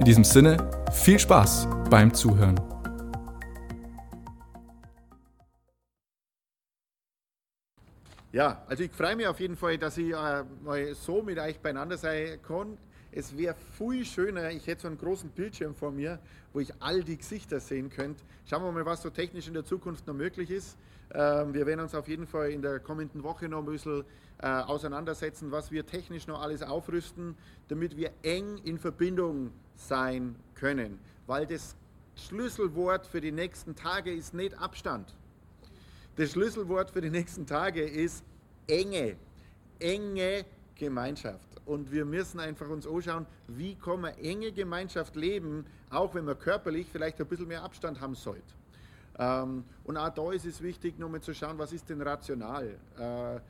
In diesem Sinne, viel Spaß beim Zuhören. Ja, also ich freue mich auf jeden Fall, dass ich äh, mal so mit euch beieinander sein kann. Es wäre viel schöner, ich hätte so einen großen Bildschirm vor mir, wo ich all die Gesichter sehen könnte. Schauen wir mal, was so technisch in der Zukunft noch möglich ist. Ähm, wir werden uns auf jeden Fall in der kommenden Woche noch ein bisschen äh, auseinandersetzen, was wir technisch noch alles aufrüsten, damit wir eng in Verbindung sein können. Weil das Schlüsselwort für die nächsten Tage ist nicht Abstand. Das Schlüsselwort für die nächsten Tage ist enge, enge Gemeinschaft. Und wir müssen einfach uns anschauen, wie kann man enge Gemeinschaft leben, auch wenn man körperlich vielleicht ein bisschen mehr Abstand haben sollte. Ähm, und auch da ist es wichtig, nochmal zu schauen, was ist denn rational. Äh,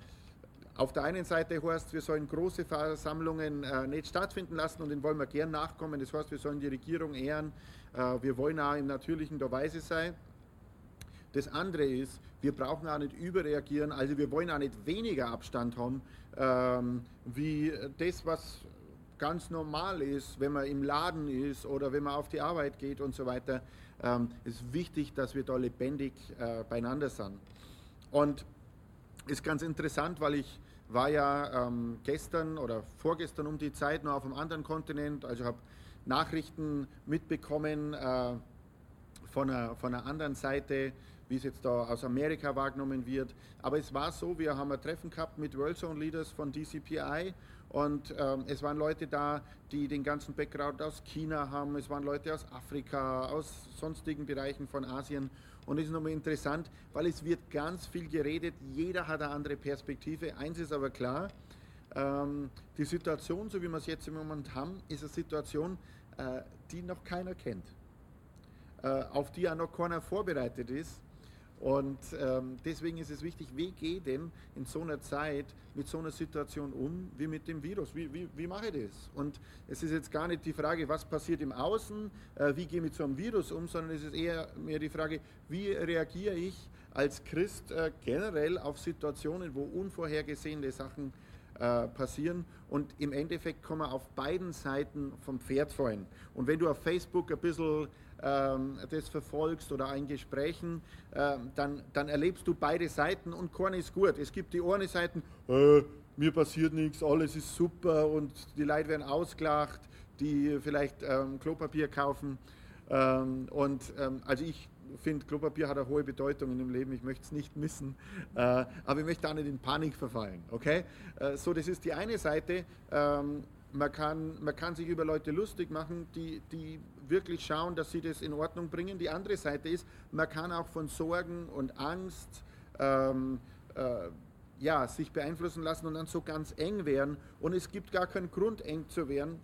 auf der einen Seite heißt, wir sollen große Versammlungen äh, nicht stattfinden lassen und denen wollen wir gern nachkommen. Das heißt, wir sollen die Regierung ehren. Äh, wir wollen auch im natürlichen der Weise sein. Das andere ist, wir brauchen auch nicht überreagieren, also wir wollen auch nicht weniger Abstand haben, ähm, wie das, was ganz normal ist, wenn man im Laden ist oder wenn man auf die Arbeit geht und so weiter. Ähm, es ist wichtig, dass wir da lebendig äh, beieinander sind. Und ist ganz interessant, weil ich war ja ähm, gestern oder vorgestern um die Zeit noch auf einem anderen Kontinent, also habe Nachrichten mitbekommen äh, von, einer, von einer anderen Seite, wie es jetzt da aus Amerika wahrgenommen wird. Aber es war so, wir haben ein Treffen gehabt mit World Zone Leaders von DCPI und ähm, es waren Leute da, die den ganzen Background aus China haben, es waren Leute aus Afrika, aus sonstigen Bereichen von Asien. Und es ist nochmal interessant, weil es wird ganz viel geredet, jeder hat eine andere Perspektive. Eins ist aber klar, ähm, die Situation, so wie wir es jetzt im Moment haben, ist eine Situation, äh, die noch keiner kennt, äh, auf die auch noch keiner vorbereitet ist. Und ähm, deswegen ist es wichtig, wie gehe ich denn in so einer Zeit mit so einer Situation um wie mit dem Virus? Wie, wie, wie mache ich das? Und es ist jetzt gar nicht die Frage, was passiert im Außen, äh, wie gehe ich mit so einem Virus um, sondern es ist eher mehr die Frage, wie reagiere ich als Christ äh, generell auf Situationen, wo unvorhergesehene Sachen äh, passieren. Und im Endeffekt kann man auf beiden Seiten vom Pferd fallen. Und wenn du auf Facebook ein bisschen das verfolgst oder in Gesprächen, äh, dann, dann erlebst du beide Seiten und keiner ist gut. Es gibt die eine Seite, äh, mir passiert nichts, alles ist super und die Leute werden ausgelacht, die vielleicht ähm, Klopapier kaufen. Ähm, und ähm, also ich finde, Klopapier hat eine hohe Bedeutung in dem Leben, ich möchte es nicht missen, äh, aber ich möchte auch nicht in Panik verfallen. Okay? Äh, so, das ist die eine Seite. Man kann, man kann sich über Leute lustig machen, die, die wirklich schauen, dass sie das in Ordnung bringen. Die andere Seite ist, man kann auch von Sorgen und Angst ähm, äh, ja, sich beeinflussen lassen und dann so ganz eng werden. Und es gibt gar keinen Grund, eng zu werden,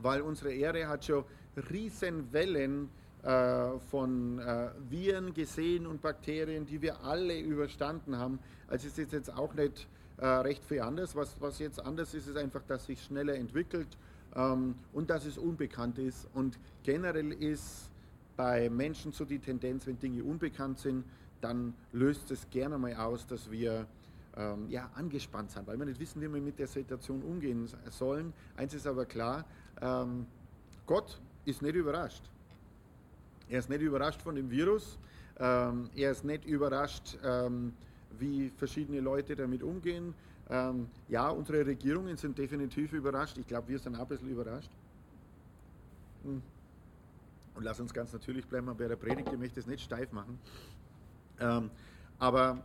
weil unsere Erde hat schon riesen Wellen äh, von äh, Viren gesehen und Bakterien, die wir alle überstanden haben. Also es ist jetzt auch nicht äh, recht viel anders. Was, was jetzt anders ist, ist einfach, dass sich schneller entwickelt ähm, und dass es unbekannt ist. Und generell ist bei Menschen so die Tendenz, wenn Dinge unbekannt sind, dann löst es gerne mal aus, dass wir ähm, ja, angespannt sind, weil wir nicht wissen, wie wir mit der Situation umgehen sollen. Eins ist aber klar, ähm, Gott ist nicht überrascht. Er ist nicht überrascht von dem Virus, ähm, er ist nicht überrascht, ähm, wie verschiedene Leute damit umgehen. Ähm, ja, unsere Regierungen sind definitiv überrascht. Ich glaube, wir sind auch ein bisschen überrascht. Hm. Und lass uns ganz natürlich bleiben bei der Predigt, ich möchte es nicht steif machen. Ähm, aber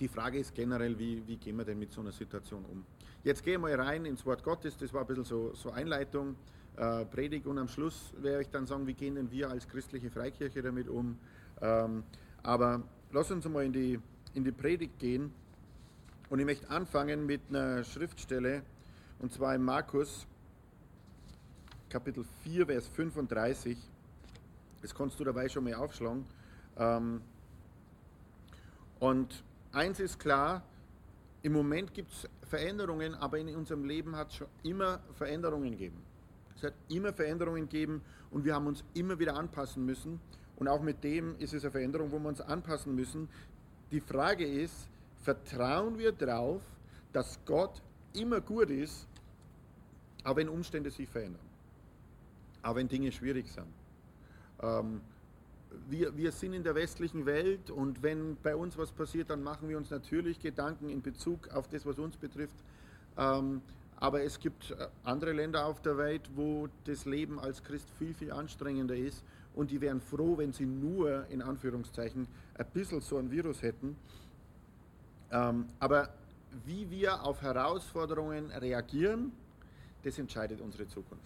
die Frage ist generell, wie, wie, gehen wir denn mit so einer Situation um? Jetzt gehen wir rein ins Wort Gottes, das war ein bisschen so, so Einleitung, äh, Predigt und am Schluss werde ich dann sagen, wie gehen denn wir als christliche Freikirche damit um? Ähm, aber lass uns mal in die, in die Predigt gehen. Und ich möchte anfangen mit einer Schriftstelle, und zwar in Markus, Kapitel 4, Vers 35. Das kannst du dabei schon mal aufschlagen. Ähm, und eins ist klar, im Moment gibt es Veränderungen, aber in unserem Leben hat es schon immer Veränderungen gegeben. Es hat immer Veränderungen gegeben und wir haben uns immer wieder anpassen müssen. Und auch mit dem ist es eine Veränderung, wo wir uns anpassen müssen. Die Frage ist, vertrauen wir darauf, dass Gott immer gut ist, auch wenn Umstände sich verändern, auch wenn Dinge schwierig sind. Ähm, wir, wir sind in der westlichen Welt und wenn bei uns was passiert, dann machen wir uns natürlich Gedanken in Bezug auf das, was uns betrifft. Ähm, aber es gibt äh, andere Länder auf der Welt, wo das Leben als Christ viel, viel anstrengender ist und die wären froh, wenn sie nur in Anführungszeichen ein bisschen so ein Virus hätten. Ähm, aber wie wir auf Herausforderungen reagieren, das entscheidet unsere Zukunft.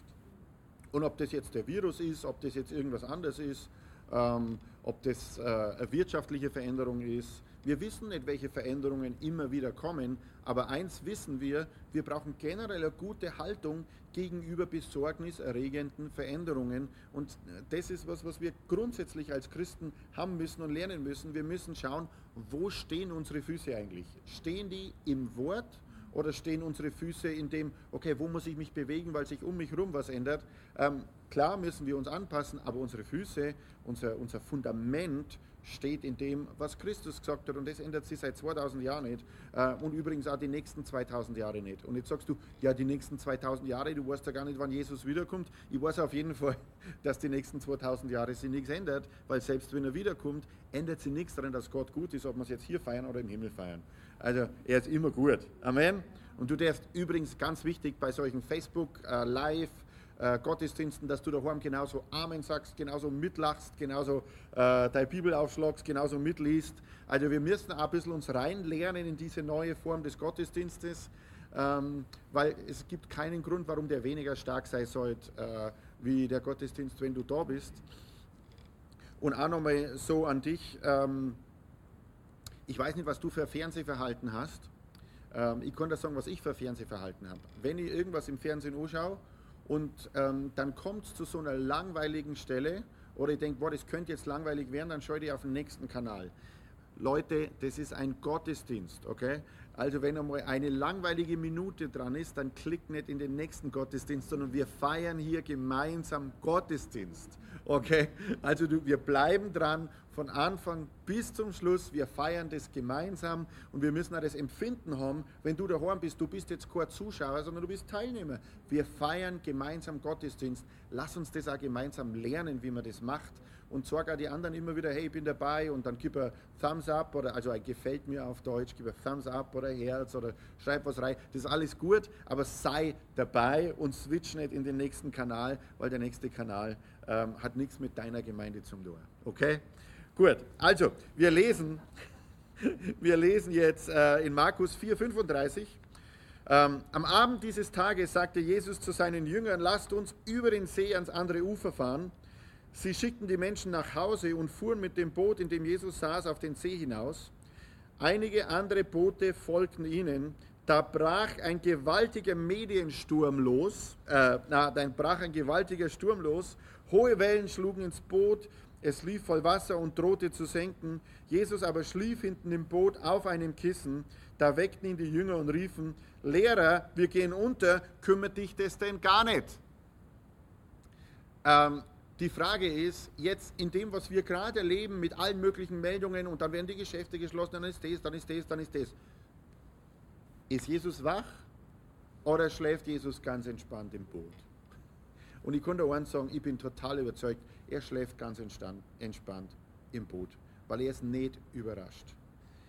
Und ob das jetzt der Virus ist, ob das jetzt irgendwas anderes ist, ähm, ob das äh, eine wirtschaftliche Veränderung ist. Wir wissen nicht, welche Veränderungen immer wieder kommen, aber eins wissen wir, wir brauchen generell eine gute Haltung gegenüber besorgniserregenden Veränderungen. Und das ist was, was wir grundsätzlich als Christen haben müssen und lernen müssen. Wir müssen schauen, wo stehen unsere Füße eigentlich? Stehen die im Wort? Oder stehen unsere Füße in dem, okay, wo muss ich mich bewegen, weil sich um mich herum was ändert? Ähm, klar müssen wir uns anpassen, aber unsere Füße, unser, unser Fundament steht in dem, was Christus gesagt hat. Und das ändert sich seit 2000 Jahren nicht. Äh, und übrigens auch die nächsten 2000 Jahre nicht. Und jetzt sagst du, ja, die nächsten 2000 Jahre, du weißt ja gar nicht, wann Jesus wiederkommt. Ich weiß auf jeden Fall, dass die nächsten 2000 Jahre sich nichts ändert, weil selbst wenn er wiederkommt, ändert sich nichts daran, dass Gott gut ist, ob wir es jetzt hier feiern oder im Himmel feiern. Also er ist immer gut. Amen. Und du darfst übrigens ganz wichtig bei solchen Facebook äh, Live äh, Gottesdiensten, dass du daheim genauso Amen sagst, genauso mitlachst, genauso äh, deine Bibel aufschlagst, genauso mitliest. Also wir müssen auch ein bisschen uns reinlernen in diese neue Form des Gottesdienstes, ähm, weil es gibt keinen Grund, warum der weniger stark sein sollte äh, wie der Gottesdienst, wenn du da bist. Und auch nochmal so an dich. Ähm, ich weiß nicht, was du für Fernsehverhalten hast. Ähm, ich kann dir sagen, was ich für Fernsehverhalten habe. Wenn ich irgendwas im Fernsehen anschaue und ähm, dann kommt es zu so einer langweiligen Stelle oder ich denke, boah, das könnte jetzt langweilig werden, dann schaue ich auf den nächsten Kanal. Leute, das ist ein Gottesdienst, okay? Also wenn einmal eine langweilige Minute dran ist, dann klickt nicht in den nächsten Gottesdienst, sondern wir feiern hier gemeinsam Gottesdienst. Okay? Also du, wir bleiben dran von Anfang bis zum Schluss. Wir feiern das gemeinsam und wir müssen auch das Empfinden haben, wenn du daheim bist, du bist jetzt kein Zuschauer, sondern du bist Teilnehmer. Wir feiern gemeinsam Gottesdienst. Lass uns das auch gemeinsam lernen, wie man das macht und sage auch die anderen immer wieder, hey, ich bin dabei und dann gib ein Thumbs up oder also ein gefällt mir auf Deutsch, gib ein Thumbs up oder Herz oder schreib was rein. Das ist alles gut, aber sei dabei und switch nicht in den nächsten Kanal, weil der nächste Kanal ähm, hat nichts mit deiner Gemeinde zu tun. Okay? Gut, also wir lesen, wir lesen jetzt äh, in Markus 4,35. Ähm, am Abend dieses Tages sagte Jesus zu seinen Jüngern, lasst uns über den See ans andere Ufer fahren. Sie schickten die Menschen nach Hause und fuhren mit dem Boot, in dem Jesus saß, auf den See hinaus. Einige andere Boote folgten ihnen. Da brach ein gewaltiger Mediensturm los. Äh, na, dann brach ein gewaltiger Sturm los. Hohe Wellen schlugen ins Boot. Es lief voll Wasser und drohte zu senken. Jesus aber schlief hinten im Boot auf einem Kissen. Da weckten ihn die Jünger und riefen: Lehrer, wir gehen unter. Kümmert dich das denn gar nicht? Ähm, die Frage ist, jetzt in dem, was wir gerade erleben, mit allen möglichen Meldungen und dann werden die Geschäfte geschlossen, dann ist das, dann ist das, dann ist das. Ist Jesus wach oder schläft Jesus ganz entspannt im Boot? Und ich konnte eins sagen, ich bin total überzeugt, er schläft ganz entspannt im Boot, weil er ist nicht überrascht.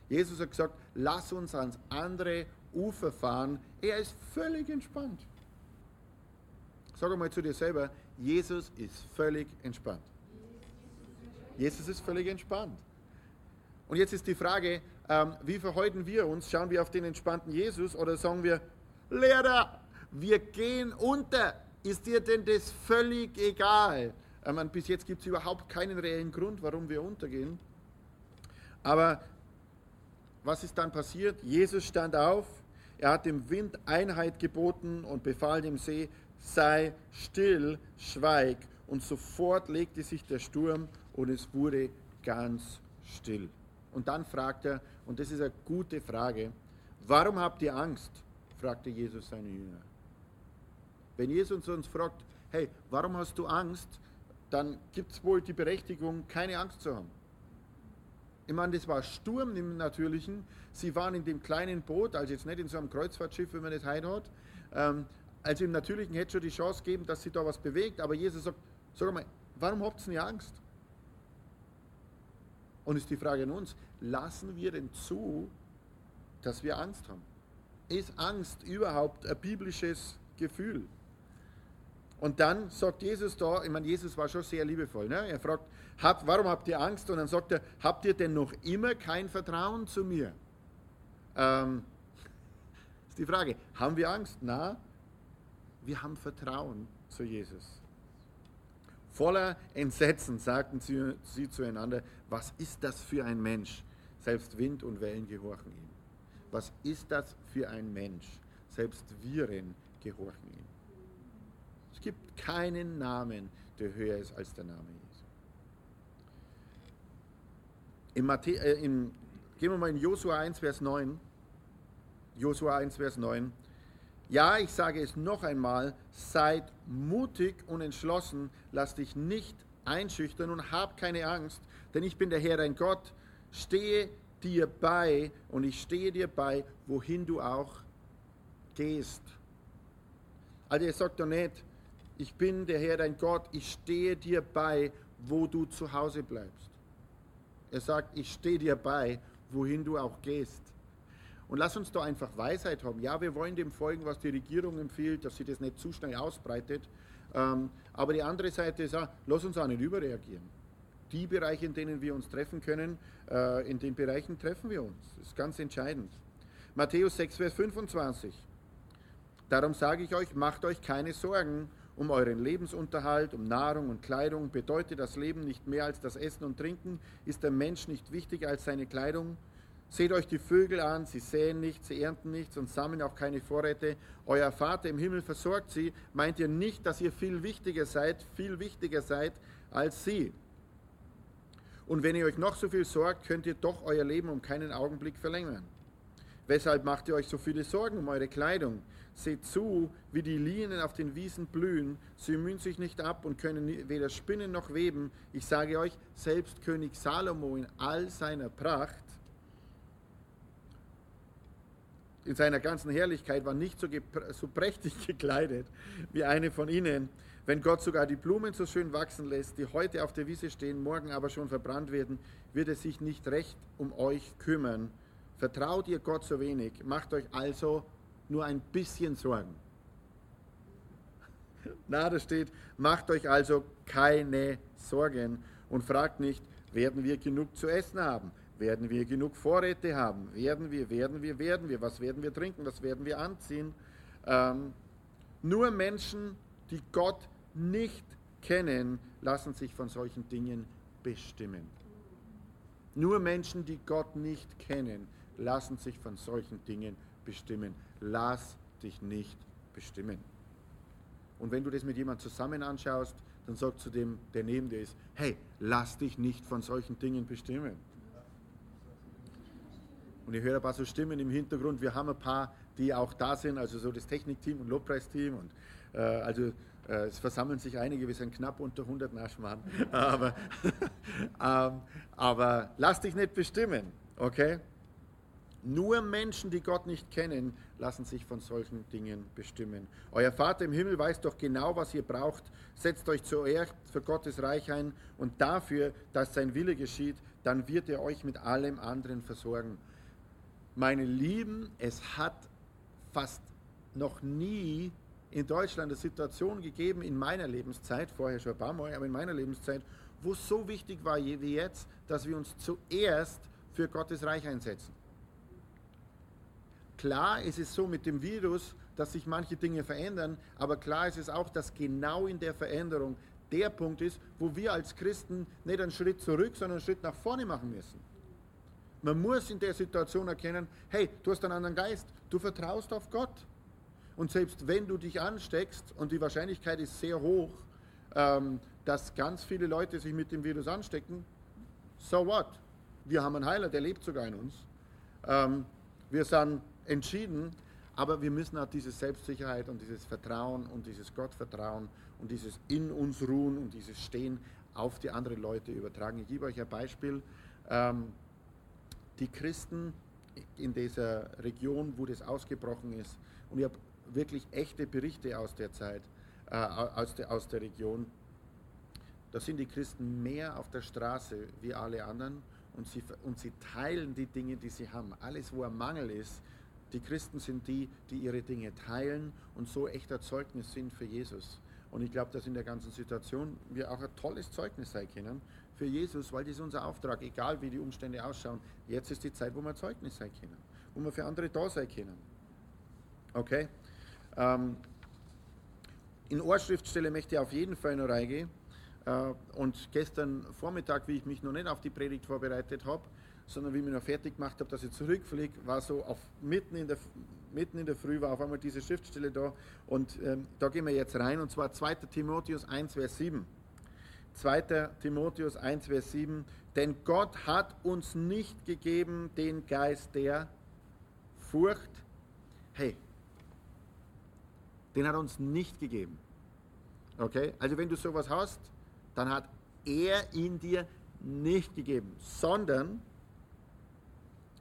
Jesus hat gesagt, lass uns ans andere Ufer fahren. Er ist völlig entspannt. Sag einmal zu dir selber, Jesus ist völlig entspannt. Jesus ist völlig entspannt. Und jetzt ist die Frage, ähm, wie verhalten wir uns? Schauen wir auf den entspannten Jesus oder sagen wir, Lehrer, wir gehen unter. Ist dir denn das völlig egal? Ähm, bis jetzt gibt es überhaupt keinen reellen Grund, warum wir untergehen. Aber was ist dann passiert? Jesus stand auf, er hat dem Wind Einheit geboten und befahl dem See, sei still, schweig. und sofort legte sich der Sturm und es wurde ganz still. Und dann fragt er, und das ist eine gute Frage, warum habt ihr Angst? fragte Jesus seine Jünger. Wenn Jesus uns fragt, hey, warum hast du Angst? Dann gibt es wohl die Berechtigung, keine Angst zu haben. Ich meine, das war Sturm im Natürlichen. Sie waren in dem kleinen Boot, also jetzt nicht in so einem Kreuzfahrtschiff, wie man das heute hat. Ähm, also im Natürlichen hätte schon die Chance geben, dass sich da was bewegt. Aber Jesus sagt, sag mal, warum habt ihr nicht Angst? Und ist die Frage an uns, lassen wir denn zu, dass wir Angst haben? Ist Angst überhaupt ein biblisches Gefühl? Und dann sagt Jesus da, ich meine, Jesus war schon sehr liebevoll. Ne? Er fragt, habt, warum habt ihr Angst? Und dann sagt er, habt ihr denn noch immer kein Vertrauen zu mir? Ähm, ist die Frage, haben wir Angst? Na, wir haben Vertrauen zu Jesus. Voller Entsetzen sagten sie, sie zueinander, was ist das für ein Mensch? Selbst Wind und Wellen gehorchen ihm. Was ist das für ein Mensch? Selbst Viren gehorchen ihm. Es gibt keinen Namen, der höher ist als der Name Jesu. In Matthä äh, in, gehen wir mal in Josua 1, Vers 9. Josua 1, Vers 9. Ja, ich sage es noch einmal, seid mutig und entschlossen, lass dich nicht einschüchtern und hab keine Angst, denn ich bin der Herr dein Gott, stehe dir bei und ich stehe dir bei, wohin du auch gehst. Also er sagt doch nicht, ich bin der Herr dein Gott, ich stehe dir bei, wo du zu Hause bleibst. Er sagt, ich stehe dir bei, wohin du auch gehst. Und lass uns da einfach Weisheit haben. Ja, wir wollen dem folgen, was die Regierung empfiehlt, dass sie das nicht zu schnell ausbreitet. Ähm, aber die andere Seite ist auch, lass uns auch nicht überreagieren. Die Bereiche, in denen wir uns treffen können, äh, in den Bereichen treffen wir uns. Das ist ganz entscheidend. Matthäus 6, Vers 25. Darum sage ich euch, macht euch keine Sorgen um euren Lebensunterhalt, um Nahrung und Kleidung. Bedeutet das Leben nicht mehr als das Essen und Trinken? Ist der Mensch nicht wichtiger als seine Kleidung? Seht euch die Vögel an, sie säen nichts, sie ernten nichts und sammeln auch keine Vorräte. Euer Vater im Himmel versorgt sie. Meint ihr nicht, dass ihr viel wichtiger seid, viel wichtiger seid als sie? Und wenn ihr euch noch so viel sorgt, könnt ihr doch euer Leben um keinen Augenblick verlängern. Weshalb macht ihr euch so viele Sorgen um eure Kleidung? Seht zu, wie die Lilien auf den Wiesen blühen. Sie mühen sich nicht ab und können weder spinnen noch weben. Ich sage euch, selbst König Salomo in all seiner Pracht, in seiner ganzen Herrlichkeit, war nicht so, so prächtig gekleidet wie eine von ihnen. Wenn Gott sogar die Blumen so schön wachsen lässt, die heute auf der Wiese stehen, morgen aber schon verbrannt werden, wird er sich nicht recht um euch kümmern. Vertraut ihr Gott so wenig, macht euch also nur ein bisschen Sorgen. Na, da steht, macht euch also keine Sorgen und fragt nicht, werden wir genug zu essen haben? Werden wir genug Vorräte haben? Werden wir, werden wir, werden wir? Was werden wir trinken? Was werden wir anziehen? Ähm, nur Menschen, die Gott nicht kennen, lassen sich von solchen Dingen bestimmen. Nur Menschen, die Gott nicht kennen, lassen sich von solchen Dingen bestimmen lass dich nicht bestimmen. Und wenn du das mit jemandem zusammen anschaust, dann sag zu dem, der neben dir ist, hey, lass dich nicht von solchen Dingen bestimmen. Und ich höre ein paar so Stimmen im Hintergrund. Wir haben ein paar, die auch da sind, also so das Technikteam und Lobpreisteam. Und äh, also äh, es versammeln sich einige, wir sind knapp unter 100 Naschmann. aber, ähm, aber lass dich nicht bestimmen, okay? Nur Menschen, die Gott nicht kennen, lassen sich von solchen Dingen bestimmen. Euer Vater im Himmel weiß doch genau, was ihr braucht. Setzt euch zuerst für Gottes Reich ein und dafür, dass sein Wille geschieht, dann wird er euch mit allem anderen versorgen. Meine Lieben, es hat fast noch nie in Deutschland eine Situation gegeben in meiner Lebenszeit, vorher schon ein paar Mal, aber in meiner Lebenszeit, wo es so wichtig war wie jetzt, dass wir uns zuerst für Gottes Reich einsetzen. Klar ist es so mit dem Virus, dass sich manche Dinge verändern, aber klar ist es auch, dass genau in der Veränderung der Punkt ist, wo wir als Christen nicht einen Schritt zurück, sondern einen Schritt nach vorne machen müssen. Man muss in der Situation erkennen, hey, du hast einen anderen Geist, du vertraust auf Gott. Und selbst wenn du dich ansteckst, und die Wahrscheinlichkeit ist sehr hoch, ähm, dass ganz viele Leute sich mit dem Virus anstecken. So what? Wir haben einen Heiler, der lebt sogar in uns. Ähm, wir sind entschieden, aber wir müssen auch diese Selbstsicherheit und dieses Vertrauen und dieses Gottvertrauen und dieses in uns ruhen und dieses Stehen auf die anderen Leute übertragen. Ich gebe euch ein Beispiel. Ähm, die Christen in dieser Region, wo das ausgebrochen ist, und ich habe wirklich echte Berichte aus der Zeit, äh, aus, der, aus der Region, da sind die Christen mehr auf der Straße wie alle anderen und sie, und sie teilen die Dinge, die sie haben. Alles, wo ein Mangel ist, die Christen sind die, die ihre Dinge teilen und so echter Zeugnis sind für Jesus. Und ich glaube, dass in der ganzen Situation wir auch ein tolles Zeugnis sein können für Jesus, weil das unser Auftrag, egal wie die Umstände ausschauen. Jetzt ist die Zeit, wo wir Zeugnis sein können, wo wir für andere da sein können. Okay? Ähm, in Ohrschriftstelle möchte ich auf jeden Fall noch reingehen. Äh, und gestern Vormittag, wie ich mich noch nicht auf die Predigt vorbereitet habe, sondern wie ich mich noch fertig gemacht habe, dass ich zurückfliege, war so auf, mitten, in der, mitten in der Früh war auf einmal diese Schriftstelle da und ähm, da gehen wir jetzt rein und zwar 2. Timotheus 1, Vers 7. 2. Timotheus 1, Vers 7. Denn Gott hat uns nicht gegeben den Geist der Furcht. Hey, den hat er uns nicht gegeben. Okay? Also wenn du sowas hast, dann hat er ihn dir nicht gegeben, sondern,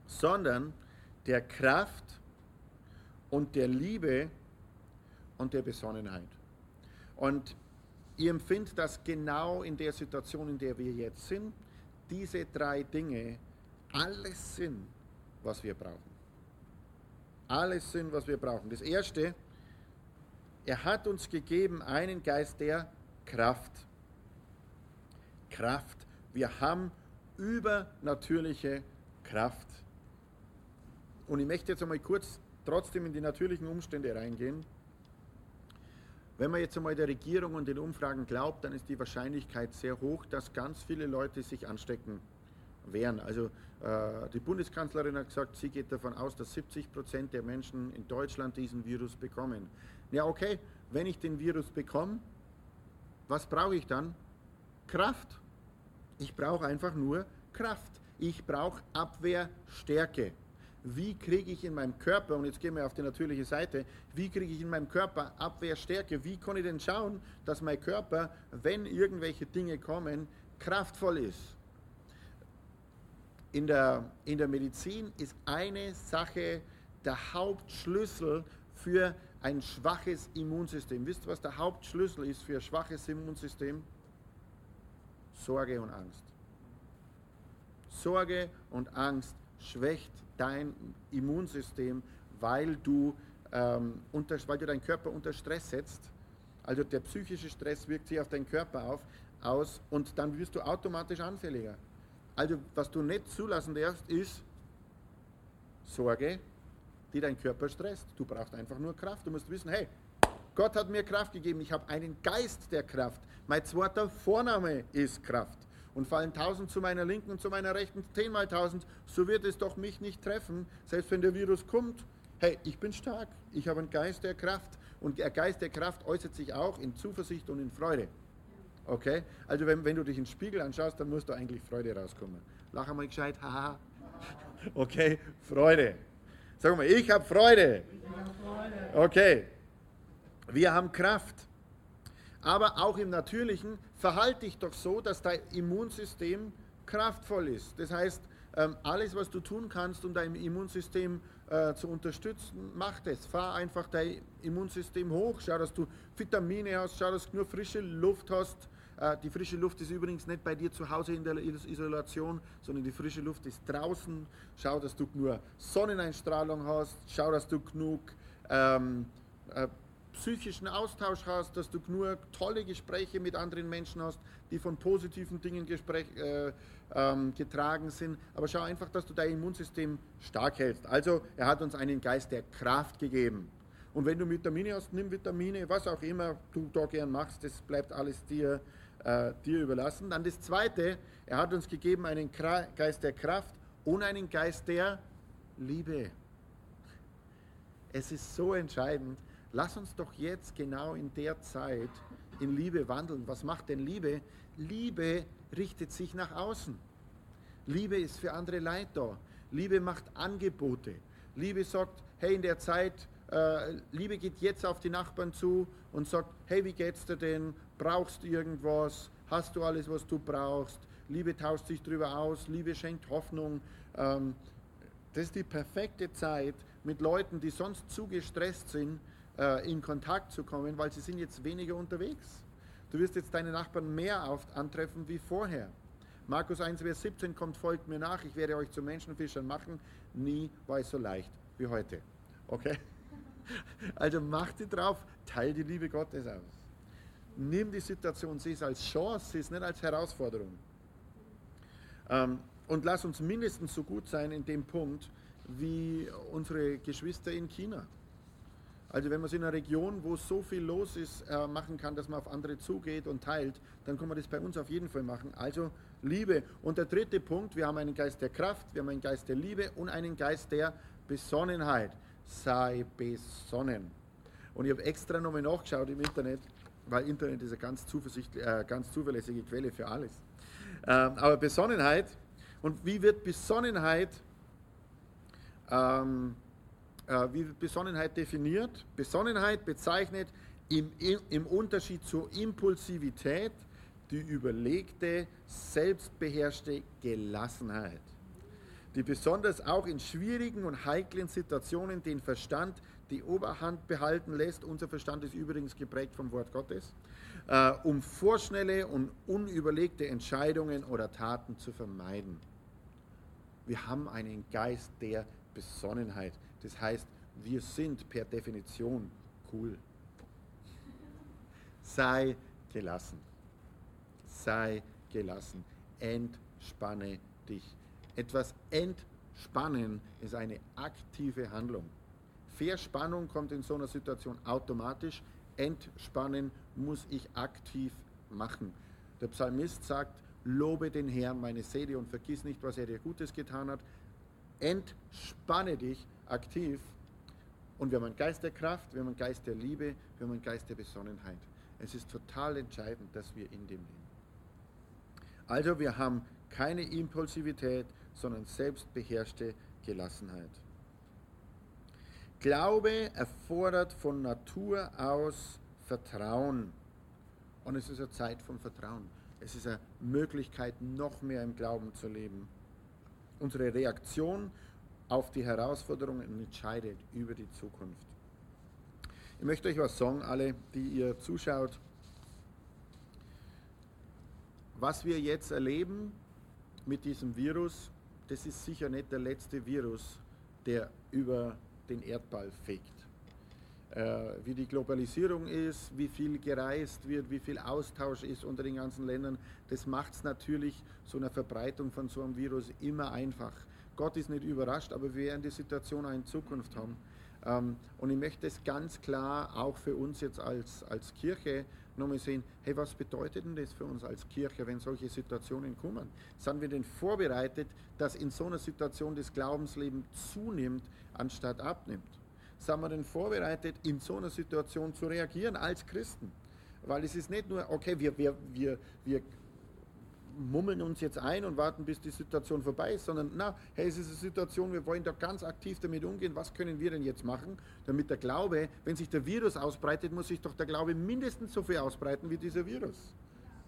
sondern der Kraft und der Liebe und der Besonnenheit. Und ich empfinde, dass genau in der Situation, in der wir jetzt sind, diese drei Dinge alles sind, was wir brauchen. Alles sind, was wir brauchen. Das erste, er hat uns gegeben einen Geist der Kraft. Kraft. Wir haben übernatürliche Kraft. Und ich möchte jetzt einmal kurz trotzdem in die natürlichen Umstände reingehen. Wenn man jetzt einmal der Regierung und den Umfragen glaubt, dann ist die Wahrscheinlichkeit sehr hoch, dass ganz viele Leute sich anstecken werden. Also äh, die Bundeskanzlerin hat gesagt, sie geht davon aus, dass 70 Prozent der Menschen in Deutschland diesen Virus bekommen. Ja, okay, wenn ich den Virus bekomme, was brauche ich dann? Kraft. Ich brauche einfach nur Kraft. Ich brauche Abwehrstärke. Wie kriege ich in meinem Körper, und jetzt gehen wir auf die natürliche Seite, wie kriege ich in meinem Körper Abwehrstärke? Wie kann ich denn schauen, dass mein Körper, wenn irgendwelche Dinge kommen, kraftvoll ist? In der, in der Medizin ist eine Sache der Hauptschlüssel für ein schwaches Immunsystem. Wisst ihr, was der Hauptschlüssel ist für ein schwaches Immunsystem? Sorge und Angst. Sorge und Angst schwächt dein Immunsystem, weil du, ähm, unter, weil du deinen Körper unter Stress setzt. Also der psychische Stress wirkt sich auf deinen Körper auf, aus und dann wirst du automatisch anfälliger. Also was du nicht zulassen darfst, ist Sorge, die deinen Körper stresst. Du brauchst einfach nur Kraft. Du musst wissen, hey, Gott hat mir Kraft gegeben. Ich habe einen Geist der Kraft. Mein zweiter Vorname ist Kraft. Und fallen tausend zu meiner linken und zu meiner rechten, zehnmal tausend, so wird es doch mich nicht treffen, selbst wenn der Virus kommt. Hey, ich bin stark. Ich habe einen Geist der Kraft. Und der Geist der Kraft äußert sich auch in Zuversicht und in Freude. Okay? Also wenn, wenn du dich in den Spiegel anschaust, dann musst du eigentlich Freude rauskommen. Lach einmal gescheit, haha. Okay, Freude. Sag mal, ich habe Freude. Okay. Wir haben Kraft. Aber auch im Natürlichen verhalte dich doch so, dass dein Immunsystem kraftvoll ist. Das heißt, ähm, alles, was du tun kannst, um dein Immunsystem äh, zu unterstützen, mach das. Fahr einfach dein Immunsystem hoch. Schau, dass du Vitamine hast, schau, dass du nur frische Luft hast. Äh, die frische Luft ist übrigens nicht bei dir zu Hause in der Isolation, sondern die frische Luft ist draußen. Schau, dass du nur Sonneneinstrahlung hast. Schau, dass du genug ähm, äh, psychischen Austausch hast, dass du nur tolle Gespräche mit anderen Menschen hast, die von positiven Dingen Gespräch, äh, ähm, getragen sind. Aber schau einfach, dass du dein Immunsystem stark hältst. Also er hat uns einen Geist der Kraft gegeben. Und wenn du Vitamine hast, nimm Vitamine, was auch immer du da gern machst, das bleibt alles dir äh, dir überlassen. Dann das Zweite, er hat uns gegeben einen Geist der Kraft und einen Geist der Liebe. Es ist so entscheidend. Lass uns doch jetzt genau in der Zeit in Liebe wandeln. Was macht denn Liebe? Liebe richtet sich nach außen. Liebe ist für andere Leid da. Liebe macht Angebote. Liebe sagt, hey, in der Zeit, äh, Liebe geht jetzt auf die Nachbarn zu und sagt, hey, wie geht's dir denn? Brauchst du irgendwas? Hast du alles, was du brauchst? Liebe tauscht sich darüber aus. Liebe schenkt Hoffnung. Ähm, das ist die perfekte Zeit, mit Leuten, die sonst zu gestresst sind, äh, in Kontakt zu kommen, weil sie sind jetzt weniger unterwegs. Du wirst jetzt deine Nachbarn mehr auf, antreffen wie vorher. Markus 1, Vers 17 kommt, folgt mir nach, ich werde euch zu Menschenfischern machen. Nie war es so leicht wie heute. Okay? Also mach die drauf, teil die Liebe Gottes aus. Nimm die Situation, sieh es als Chance, sieh es nicht als Herausforderung. Ähm, und lass uns mindestens so gut sein in dem Punkt wie unsere Geschwister in China. Also wenn man es in einer Region, wo so viel los ist, äh, machen kann, dass man auf andere zugeht und teilt, dann kann man das bei uns auf jeden Fall machen. Also Liebe. Und der dritte Punkt, wir haben einen Geist der Kraft, wir haben einen Geist der Liebe und einen Geist der Besonnenheit. Sei besonnen. Und ich habe extra nochmal nachgeschaut im Internet, weil Internet ist eine ganz, äh, ganz zuverlässige Quelle für alles. Ähm, aber Besonnenheit, und wie wird Besonnenheit ähm, äh, wie Besonnenheit definiert. Besonnenheit bezeichnet im, im Unterschied zur Impulsivität die überlegte, selbstbeherrschte Gelassenheit, die besonders auch in schwierigen und heiklen Situationen den Verstand die Oberhand behalten lässt. Unser Verstand ist übrigens geprägt vom Wort Gottes, äh, um vorschnelle und unüberlegte Entscheidungen oder Taten zu vermeiden. Wir haben einen Geist der Besonnenheit. Das heißt, wir sind per Definition cool. Sei gelassen. Sei gelassen. Entspanne dich. Etwas entspannen ist eine aktive Handlung. Verspannung kommt in so einer Situation automatisch. Entspannen muss ich aktiv machen. Der Psalmist sagt, lobe den Herrn meine Seele und vergiss nicht, was er dir Gutes getan hat. Entspanne dich aktiv. Und wir haben einen Geist der Kraft, wir haben einen Geist der Liebe, wir haben einen Geist der Besonnenheit. Es ist total entscheidend, dass wir in dem leben. Also wir haben keine Impulsivität, sondern selbstbeherrschte Gelassenheit. Glaube erfordert von Natur aus Vertrauen. Und es ist eine Zeit von Vertrauen. Es ist eine Möglichkeit, noch mehr im Glauben zu leben. Unsere Reaktion auf die Herausforderungen entscheidet über die Zukunft. Ich möchte euch was sagen, alle, die ihr zuschaut. Was wir jetzt erleben mit diesem Virus, das ist sicher nicht der letzte Virus, der über den Erdball fegt. Äh, wie die Globalisierung ist, wie viel gereist wird, wie viel Austausch ist unter den ganzen Ländern, das macht es natürlich so einer Verbreitung von so einem Virus immer einfach. Gott ist nicht überrascht, aber wir werden die Situation auch in Zukunft haben. Ähm, und ich möchte es ganz klar auch für uns jetzt als, als Kirche nochmal sehen, hey, was bedeutet denn das für uns als Kirche, wenn solche Situationen kommen? Sind wir denn vorbereitet, dass in so einer Situation das Glaubensleben zunimmt, anstatt abnimmt? Sind wir denn vorbereitet, in so einer Situation zu reagieren als Christen? Weil es ist nicht nur, okay, wir, wir, wir, wir mummeln uns jetzt ein und warten, bis die Situation vorbei ist, sondern na, hey, es ist eine Situation, wir wollen da ganz aktiv damit umgehen. Was können wir denn jetzt machen, damit der Glaube, wenn sich der Virus ausbreitet, muss sich doch der Glaube mindestens so viel ausbreiten wie dieser Virus.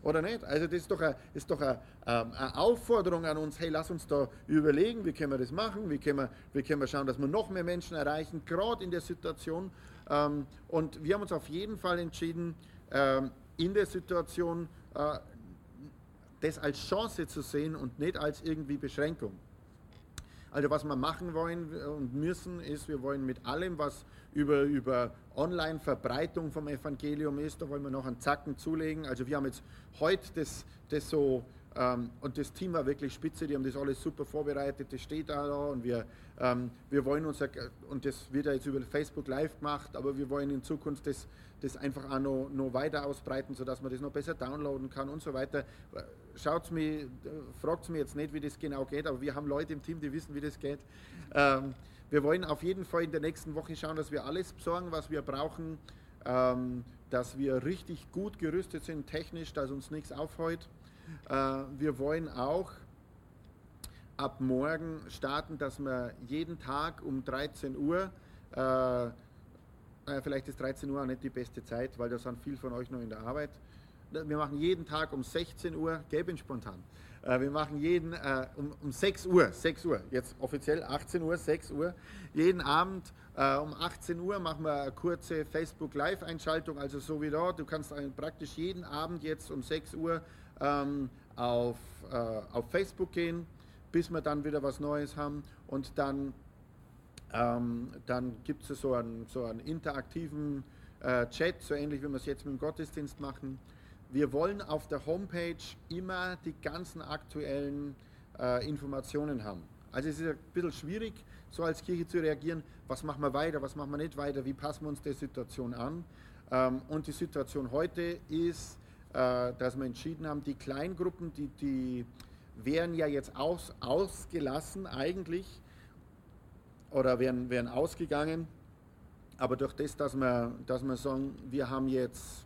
Oder nicht? Also das ist doch, eine, ist doch eine, ähm, eine, Aufforderung an uns, hey, lass uns da überlegen, wie können wir das machen, wie können wir, wie können wir schauen, dass wir noch mehr Menschen erreichen, gerade in der Situation. Ähm, und wir haben uns auf jeden Fall entschieden, ähm, in der Situation äh, das als Chance zu sehen und nicht als irgendwie Beschränkung. Also was wir machen wollen und müssen, ist, wir wollen mit allem, was über, über Online-Verbreitung vom Evangelium ist, da wollen wir noch einen Zacken zulegen. Also wir haben jetzt heute das, das so und das Team war wirklich spitze, die haben das alles super vorbereitet, das steht da, da und wir, ähm, wir wollen uns, und das wird ja jetzt über Facebook live gemacht, aber wir wollen in Zukunft das, das einfach auch noch, noch weiter ausbreiten, sodass man das noch besser downloaden kann und so weiter. Schaut mir, fragt mir jetzt nicht, wie das genau geht, aber wir haben Leute im Team, die wissen, wie das geht. Ähm, wir wollen auf jeden Fall in der nächsten Woche schauen, dass wir alles besorgen, was wir brauchen. Ähm, dass wir richtig gut gerüstet sind technisch, dass uns nichts aufheut. Äh, wir wollen auch ab morgen starten, dass wir jeden Tag um 13 Uhr, äh, vielleicht ist 13 Uhr auch nicht die beste Zeit, weil da sind viele von euch noch in der Arbeit. Wir machen jeden Tag um 16 Uhr, gäbe spontan. Äh, wir machen jeden äh, um, um 6 Uhr, 6 Uhr, jetzt offiziell 18 Uhr, 6 Uhr. Jeden Abend äh, um 18 Uhr machen wir eine kurze Facebook Live-Einschaltung, also so wie dort. Du kannst praktisch jeden Abend jetzt um 6 Uhr ähm, auf, äh, auf Facebook gehen bis wir dann wieder was Neues haben und dann, ähm, dann gibt es so einen, so einen interaktiven äh, Chat, so ähnlich wie wir es jetzt mit dem Gottesdienst machen. Wir wollen auf der Homepage immer die ganzen aktuellen äh, Informationen haben. Also es ist ein bisschen schwierig, so als Kirche zu reagieren, was machen wir weiter, was machen wir nicht weiter, wie passen wir uns der Situation an. Ähm, und die Situation heute ist, äh, dass wir entschieden haben, die Kleingruppen, die, die wären ja jetzt aus, ausgelassen eigentlich oder wären, wären ausgegangen. Aber durch das, dass wir, dass wir sagen, wir haben jetzt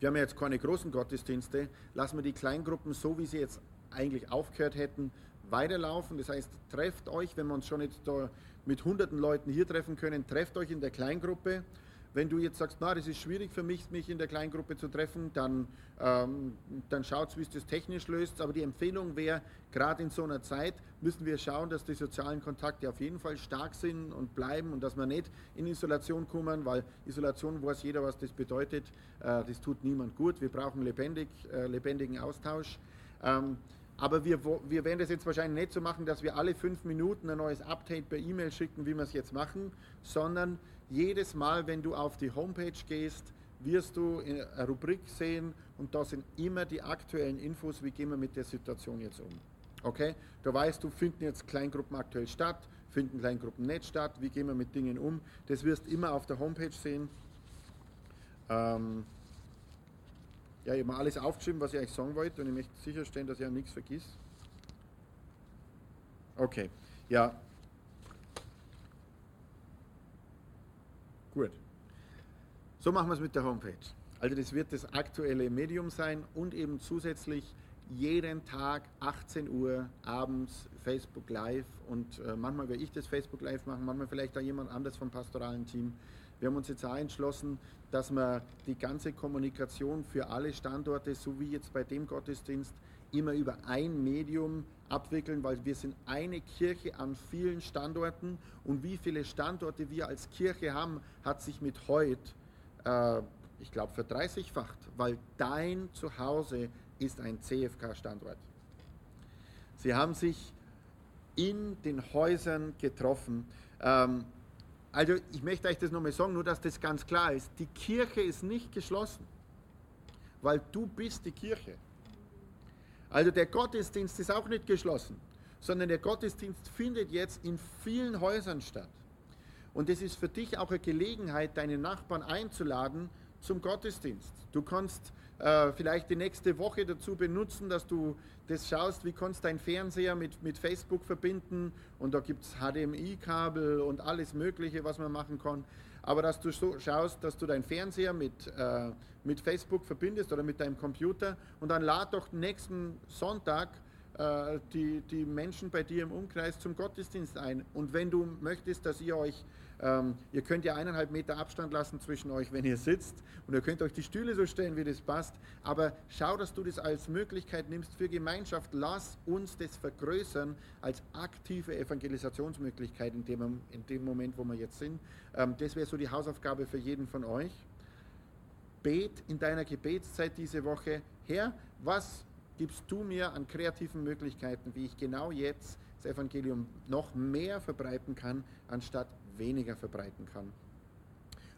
wir haben jetzt keine großen Gottesdienste, lassen wir die Kleingruppen so, wie sie jetzt eigentlich aufgehört hätten, weiterlaufen. Das heißt, trefft euch, wenn wir uns schon nicht da mit hunderten Leuten hier treffen können, trefft euch in der Kleingruppe wenn du jetzt sagst, na, das ist schwierig für mich, mich in der Kleingruppe zu treffen, dann, ähm, dann schaut, wie es das technisch löst. Aber die Empfehlung wäre, gerade in so einer Zeit müssen wir schauen, dass die sozialen Kontakte auf jeden Fall stark sind und bleiben und dass wir nicht in Isolation kommen, weil Isolation weiß jeder, was das bedeutet. Äh, das tut niemand gut. Wir brauchen lebendig, äh, lebendigen Austausch. Ähm, aber wir, wir werden das jetzt wahrscheinlich nicht so machen, dass wir alle fünf Minuten ein neues Update per E-Mail schicken, wie wir es jetzt machen, sondern jedes Mal, wenn du auf die Homepage gehst, wirst du eine Rubrik sehen und da sind immer die aktuellen Infos, wie gehen wir mit der Situation jetzt um. Okay? Da weißt du, finden jetzt Kleingruppen aktuell statt, finden Kleingruppen nicht statt, wie gehen wir mit Dingen um. Das wirst immer auf der Homepage sehen. Ähm ja, ich habe mir alles aufgeschrieben, was ich euch sagen wollte und ich möchte sicherstellen, dass ich nichts vergiss. Okay, ja, Gut. So machen wir es mit der Homepage. Also das wird das aktuelle Medium sein und eben zusätzlich jeden Tag 18 Uhr abends Facebook Live und äh, manchmal werde ich das Facebook Live machen, manchmal vielleicht auch jemand anders vom pastoralen Team. Wir haben uns jetzt auch entschlossen, dass wir die ganze Kommunikation für alle Standorte, so wie jetzt bei dem Gottesdienst, immer über ein Medium abwickeln, weil wir sind eine Kirche an vielen Standorten und wie viele Standorte wir als Kirche haben, hat sich mit heute, äh, ich glaube, verdreißigfacht, weil dein Zuhause ist ein CFK-Standort. Sie haben sich in den Häusern getroffen. Ähm, also ich möchte euch das nochmal sagen, nur dass das ganz klar ist. Die Kirche ist nicht geschlossen, weil du bist die Kirche. Also der Gottesdienst ist auch nicht geschlossen, sondern der Gottesdienst findet jetzt in vielen Häusern statt. Und es ist für dich auch eine Gelegenheit, deine Nachbarn einzuladen zum Gottesdienst. Du kannst äh, vielleicht die nächste Woche dazu benutzen, dass du das schaust, wie kannst du deinen Fernseher mit, mit Facebook verbinden. Und da gibt es HDMI-Kabel und alles Mögliche, was man machen kann. Aber dass du so schaust, dass du deinen Fernseher mit, äh, mit Facebook verbindest oder mit deinem Computer. Und dann lad doch nächsten Sonntag äh, die, die Menschen bei dir im Umkreis zum Gottesdienst ein. Und wenn du möchtest, dass ihr euch ähm, ihr könnt ja eineinhalb Meter Abstand lassen zwischen euch, wenn ihr sitzt. Und ihr könnt euch die Stühle so stellen, wie das passt. Aber schau, dass du das als Möglichkeit nimmst für Gemeinschaft. Lass uns das vergrößern als aktive Evangelisationsmöglichkeit in dem, in dem Moment, wo wir jetzt sind. Ähm, das wäre so die Hausaufgabe für jeden von euch. Bet in deiner Gebetszeit diese Woche, Herr, was gibst du mir an kreativen Möglichkeiten, wie ich genau jetzt das Evangelium noch mehr verbreiten kann, anstatt weniger verbreiten kann.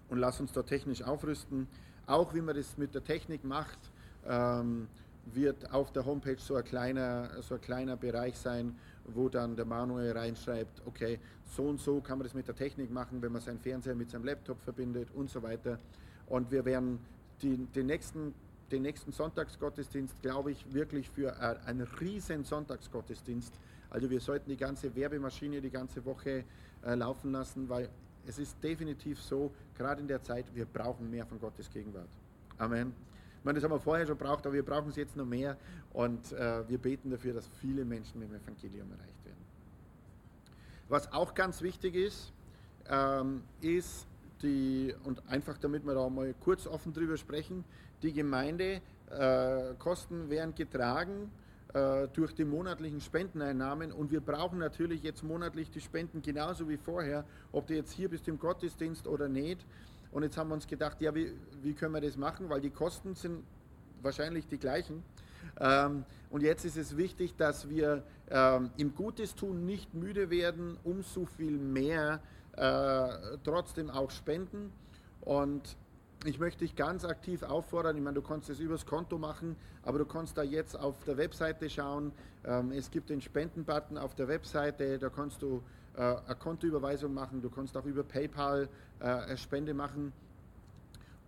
Und lass uns da technisch aufrüsten. Auch wie man das mit der Technik macht, ähm, wird auf der Homepage so ein, kleiner, so ein kleiner Bereich sein, wo dann der Manuel reinschreibt, okay, so und so kann man das mit der Technik machen, wenn man seinen Fernseher mit seinem Laptop verbindet und so weiter. Und wir werden die, den, nächsten, den nächsten Sonntagsgottesdienst, glaube ich, wirklich für einen riesen Sonntagsgottesdienst. Also wir sollten die ganze Werbemaschine die ganze Woche äh, laufen lassen, weil es ist definitiv so, gerade in der Zeit, wir brauchen mehr von Gottes Gegenwart. Amen. Ich meine, das haben wir vorher schon braucht, aber wir brauchen es jetzt noch mehr und äh, wir beten dafür, dass viele Menschen mit dem Evangelium erreicht werden. Was auch ganz wichtig ist, ähm, ist die, und einfach damit wir da mal kurz offen drüber sprechen, die Gemeindekosten äh, werden getragen äh, durch die monatlichen Spendeneinnahmen und wir brauchen natürlich jetzt monatlich die Spenden genauso wie vorher, ob du jetzt hier bist im Gottesdienst oder nicht. Und jetzt haben wir uns gedacht, ja, wie, wie können wir das machen, weil die Kosten sind wahrscheinlich die gleichen. Ähm, und jetzt ist es wichtig, dass wir ähm, im Gutes tun nicht müde werden, umso viel mehr äh, trotzdem auch spenden. Und ich möchte dich ganz aktiv auffordern, ich meine, du kannst es übers Konto machen, aber du kannst da jetzt auf der Webseite schauen. Ähm, es gibt den Spendenbutton auf der Webseite, da kannst du äh, eine Kontoüberweisung machen, du kannst auch über PayPal äh, eine Spende machen.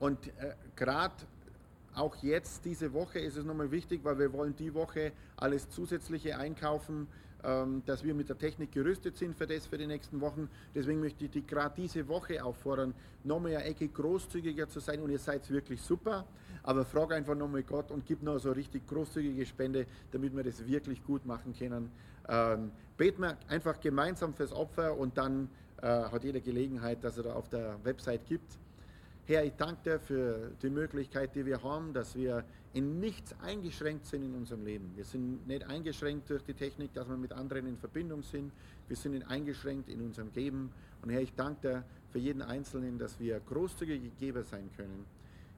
Und äh, gerade auch jetzt, diese Woche, ist es nochmal wichtig, weil wir wollen die Woche alles Zusätzliche einkaufen, dass wir mit der Technik gerüstet sind für das, für die nächsten Wochen. Deswegen möchte ich die gerade diese Woche auffordern, nochmal eine Ecke großzügiger zu sein und ihr seid wirklich super, aber frag einfach nochmal Gott und gib noch so richtig großzügige Spende, damit wir das wirklich gut machen können. Ähm, beten wir einfach gemeinsam fürs Opfer und dann äh, hat jeder Gelegenheit, dass er da auf der Website gibt. Herr, ich danke dir für die Möglichkeit, die wir haben, dass wir in nichts eingeschränkt sind in unserem Leben. Wir sind nicht eingeschränkt durch die Technik, dass wir mit anderen in Verbindung sind. Wir sind nicht eingeschränkt in unserem Geben. Und Herr, ich danke dir für jeden Einzelnen, dass wir großzügige Geber sein können.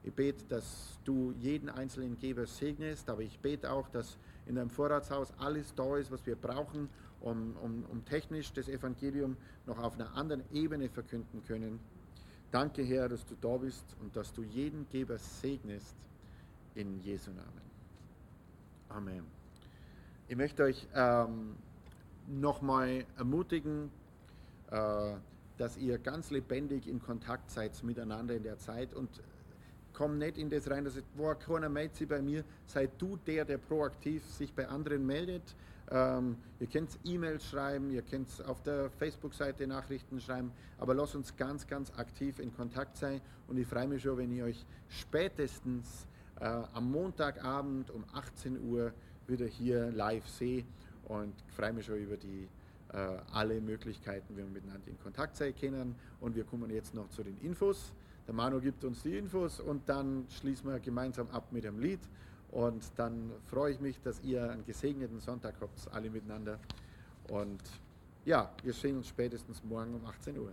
Ich bete, dass du jeden einzelnen Geber segnest, aber ich bete auch, dass in deinem Vorratshaus alles da ist, was wir brauchen, um, um, um technisch das Evangelium noch auf einer anderen Ebene verkünden können. Danke, Herr, dass du da bist und dass du jeden Geber segnest in Jesu Namen. Amen. Ich möchte euch ähm, nochmal ermutigen, äh, dass ihr ganz lebendig in Kontakt seid miteinander in der Zeit und komm nicht in das rein, dass ihr, boah, keiner meldet sich bei mir. Sei du der, der proaktiv sich bei anderen meldet ähm, ihr könnt E-Mails schreiben, ihr könnt auf der Facebook-Seite Nachrichten schreiben, aber lasst uns ganz, ganz aktiv in Kontakt sein und ich freue mich schon, wenn ich euch spätestens äh, am Montagabend um 18 Uhr wieder hier live sehe und freue mich schon über die äh, alle Möglichkeiten, wie wir miteinander in Kontakt sein können und wir kommen jetzt noch zu den Infos. Der Manu gibt uns die Infos und dann schließen wir gemeinsam ab mit dem Lied. Und dann freue ich mich, dass ihr einen gesegneten Sonntag habt, alle miteinander. Und ja, wir sehen uns spätestens morgen um 18 Uhr.